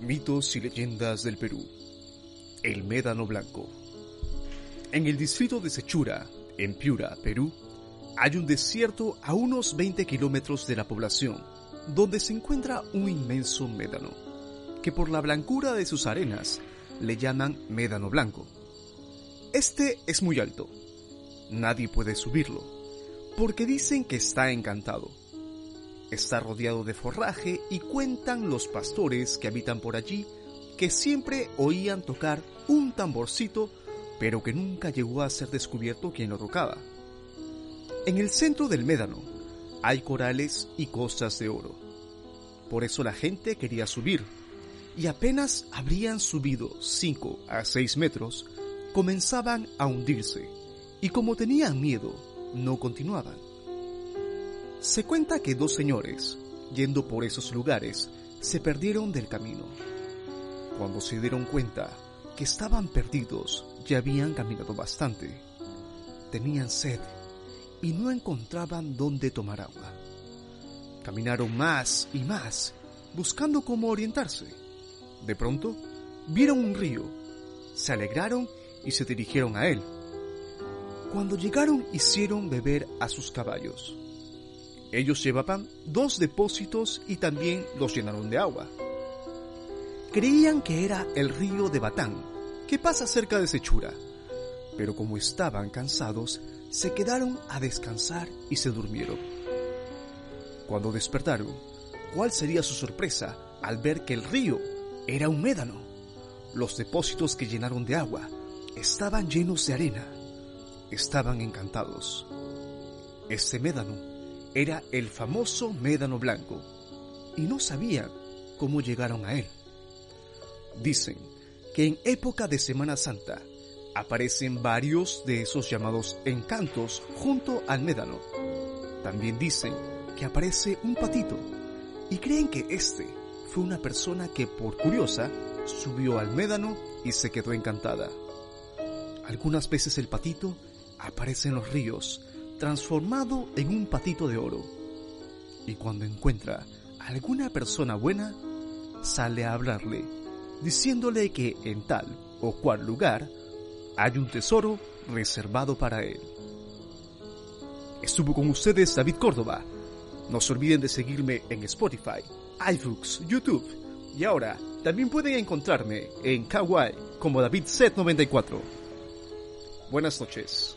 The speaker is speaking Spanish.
Mitos y leyendas del Perú. El Médano Blanco. En el distrito de Sechura, en Piura, Perú, hay un desierto a unos 20 kilómetros de la población, donde se encuentra un inmenso médano, que por la blancura de sus arenas le llaman Médano Blanco. Este es muy alto. Nadie puede subirlo, porque dicen que está encantado Está rodeado de forraje y cuentan los pastores que habitan por allí que siempre oían tocar un tamborcito, pero que nunca llegó a ser descubierto quien lo tocaba. En el centro del médano hay corales y costas de oro. Por eso la gente quería subir, y apenas habrían subido 5 a 6 metros, comenzaban a hundirse, y como tenían miedo, no continuaban. Se cuenta que dos señores, yendo por esos lugares, se perdieron del camino. Cuando se dieron cuenta que estaban perdidos, ya habían caminado bastante. Tenían sed y no encontraban dónde tomar agua. Caminaron más y más, buscando cómo orientarse. De pronto, vieron un río, se alegraron y se dirigieron a él. Cuando llegaron hicieron beber a sus caballos. Ellos llevaban dos depósitos y también los llenaron de agua. Creían que era el río de Batán, que pasa cerca de Sechura, pero como estaban cansados, se quedaron a descansar y se durmieron. Cuando despertaron, ¿cuál sería su sorpresa al ver que el río era un médano? Los depósitos que llenaron de agua estaban llenos de arena. Estaban encantados. Este médano era el famoso médano blanco y no sabían cómo llegaron a él. Dicen que en época de Semana Santa aparecen varios de esos llamados encantos junto al médano. También dicen que aparece un patito y creen que este fue una persona que por curiosa subió al médano y se quedó encantada. Algunas veces el patito aparece en los ríos transformado en un patito de oro. Y cuando encuentra a alguna persona buena, sale a hablarle, diciéndole que en tal o cual lugar hay un tesoro reservado para él. Estuvo con ustedes David Córdoba. No se olviden de seguirme en Spotify, iBooks, YouTube y ahora también pueden encontrarme en Kawaii como David 94 Buenas noches.